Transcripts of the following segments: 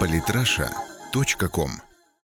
Политраша.ком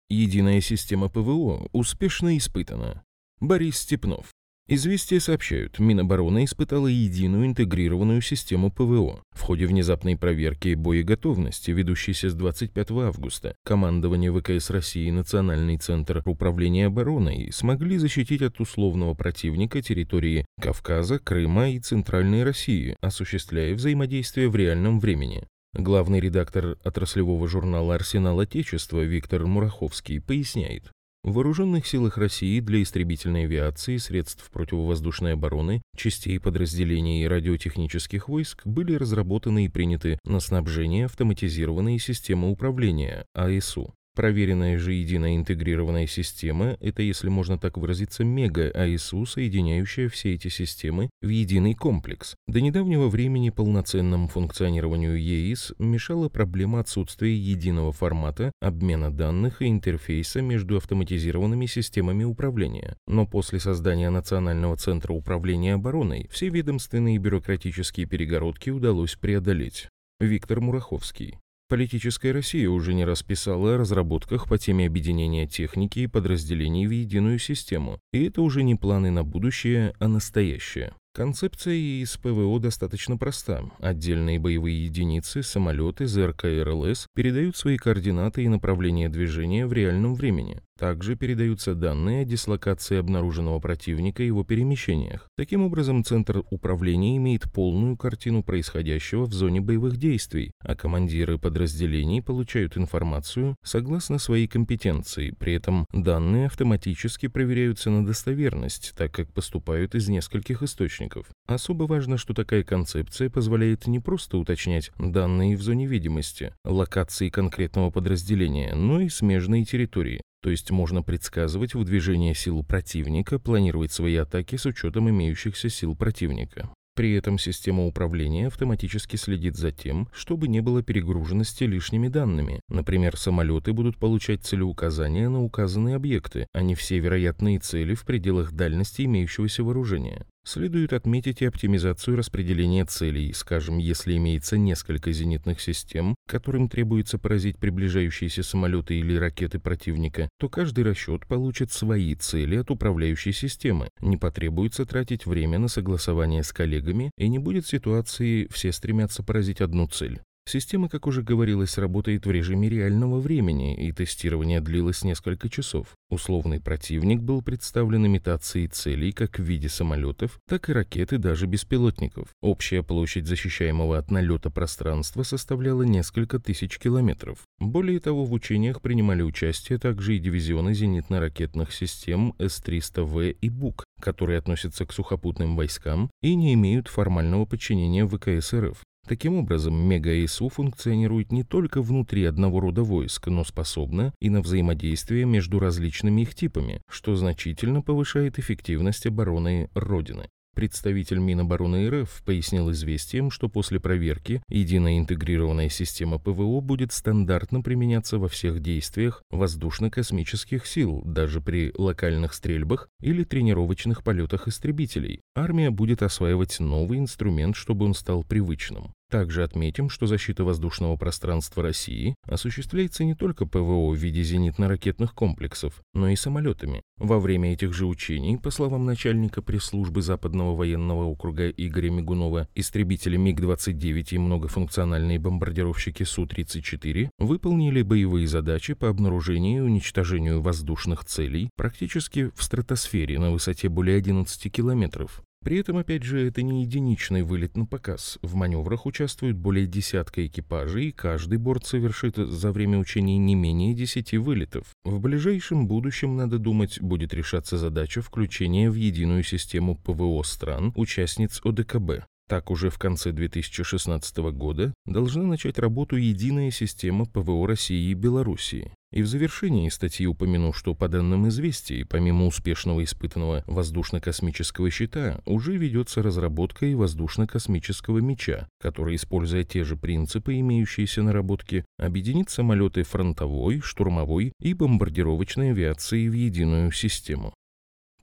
Единая система ПВО успешно испытана. Борис Степнов. Известия сообщают, Минобороны испытала единую интегрированную систему ПВО. В ходе внезапной проверки боеготовности, ведущейся с 25 августа, командование ВКС России и Национальный центр управления обороной смогли защитить от условного противника территории Кавказа, Крыма и Центральной России, осуществляя взаимодействие в реальном времени. Главный редактор отраслевого журнала «Арсенал Отечества» Виктор Мураховский поясняет. В Вооруженных силах России для истребительной авиации, средств противовоздушной обороны, частей подразделений радиотехнических войск были разработаны и приняты на снабжение автоматизированные системы управления АСУ. Проверенная же единая интегрированная система – это, если можно так выразиться, мега-АСУ, соединяющая все эти системы в единый комплекс. До недавнего времени полноценному функционированию ЕИС мешала проблема отсутствия единого формата обмена данных и интерфейса между автоматизированными системами управления. Но после создания Национального центра управления обороной все ведомственные бюрократические перегородки удалось преодолеть. Виктор Мураховский Политическая Россия уже не раз писала о разработках по теме объединения техники и подразделений в единую систему, и это уже не планы на будущее, а настоящее. Концепция из ПВО достаточно проста. Отдельные боевые единицы, самолеты, ЗРК и РЛС передают свои координаты и направление движения в реальном времени. Также передаются данные о дислокации обнаруженного противника и его перемещениях. Таким образом, Центр управления имеет полную картину происходящего в зоне боевых действий, а командиры подразделений получают информацию согласно своей компетенции. При этом данные автоматически проверяются на достоверность, так как поступают из нескольких источников. Особо важно, что такая концепция позволяет не просто уточнять данные в зоне видимости, локации конкретного подразделения, но и смежные территории. То есть можно предсказывать выдвижение сил противника, планировать свои атаки с учетом имеющихся сил противника. При этом система управления автоматически следит за тем, чтобы не было перегруженности лишними данными. Например, самолеты будут получать целеуказания на указанные объекты, а не все вероятные цели в пределах дальности имеющегося вооружения. Следует отметить и оптимизацию распределения целей. Скажем, если имеется несколько зенитных систем, которым требуется поразить приближающиеся самолеты или ракеты противника, то каждый расчет получит свои цели от управляющей системы. Не потребуется тратить время на согласование с коллегами и не будет ситуации «все стремятся поразить одну цель». Система, как уже говорилось, работает в режиме реального времени, и тестирование длилось несколько часов. Условный противник был представлен имитацией целей как в виде самолетов, так и ракет и даже беспилотников. Общая площадь защищаемого от налета пространства составляла несколько тысяч километров. Более того, в учениях принимали участие также и дивизионы зенитно-ракетных систем С-300В и БУК, которые относятся к сухопутным войскам и не имеют формального подчинения ВКС РФ. Таким образом, мега-ИСУ функционирует не только внутри одного рода войск, но способна и на взаимодействие между различными их типами, что значительно повышает эффективность обороны Родины. Представитель Минобороны РФ пояснил известиям, что после проверки единая интегрированная система ПВО будет стандартно применяться во всех действиях воздушно-космических сил, даже при локальных стрельбах или тренировочных полетах истребителей. Армия будет осваивать новый инструмент, чтобы он стал привычным. Также отметим, что защита воздушного пространства России осуществляется не только ПВО в виде зенитно-ракетных комплексов, но и самолетами. Во время этих же учений, по словам начальника пресс-службы Западного военного округа Игоря Мигунова, истребители МиГ-29 и многофункциональные бомбардировщики Су-34 выполнили боевые задачи по обнаружению и уничтожению воздушных целей практически в стратосфере на высоте более 11 километров. При этом, опять же, это не единичный вылет на показ. В маневрах участвуют более десятка экипажей, и каждый борт совершит за время учений не менее десяти вылетов. В ближайшем будущем, надо думать, будет решаться задача включения в единую систему ПВО стран, участниц ОДКБ. Так уже в конце 2016 года должна начать работу единая система ПВО России и Белоруссии. И в завершении статьи упомяну, что по данным известий, помимо успешного испытанного воздушно-космического щита, уже ведется разработка и воздушно-космического меча, который, используя те же принципы, имеющиеся наработки, объединит самолеты фронтовой, штурмовой и бомбардировочной авиации в единую систему.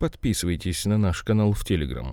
Подписывайтесь на наш канал в Телеграм.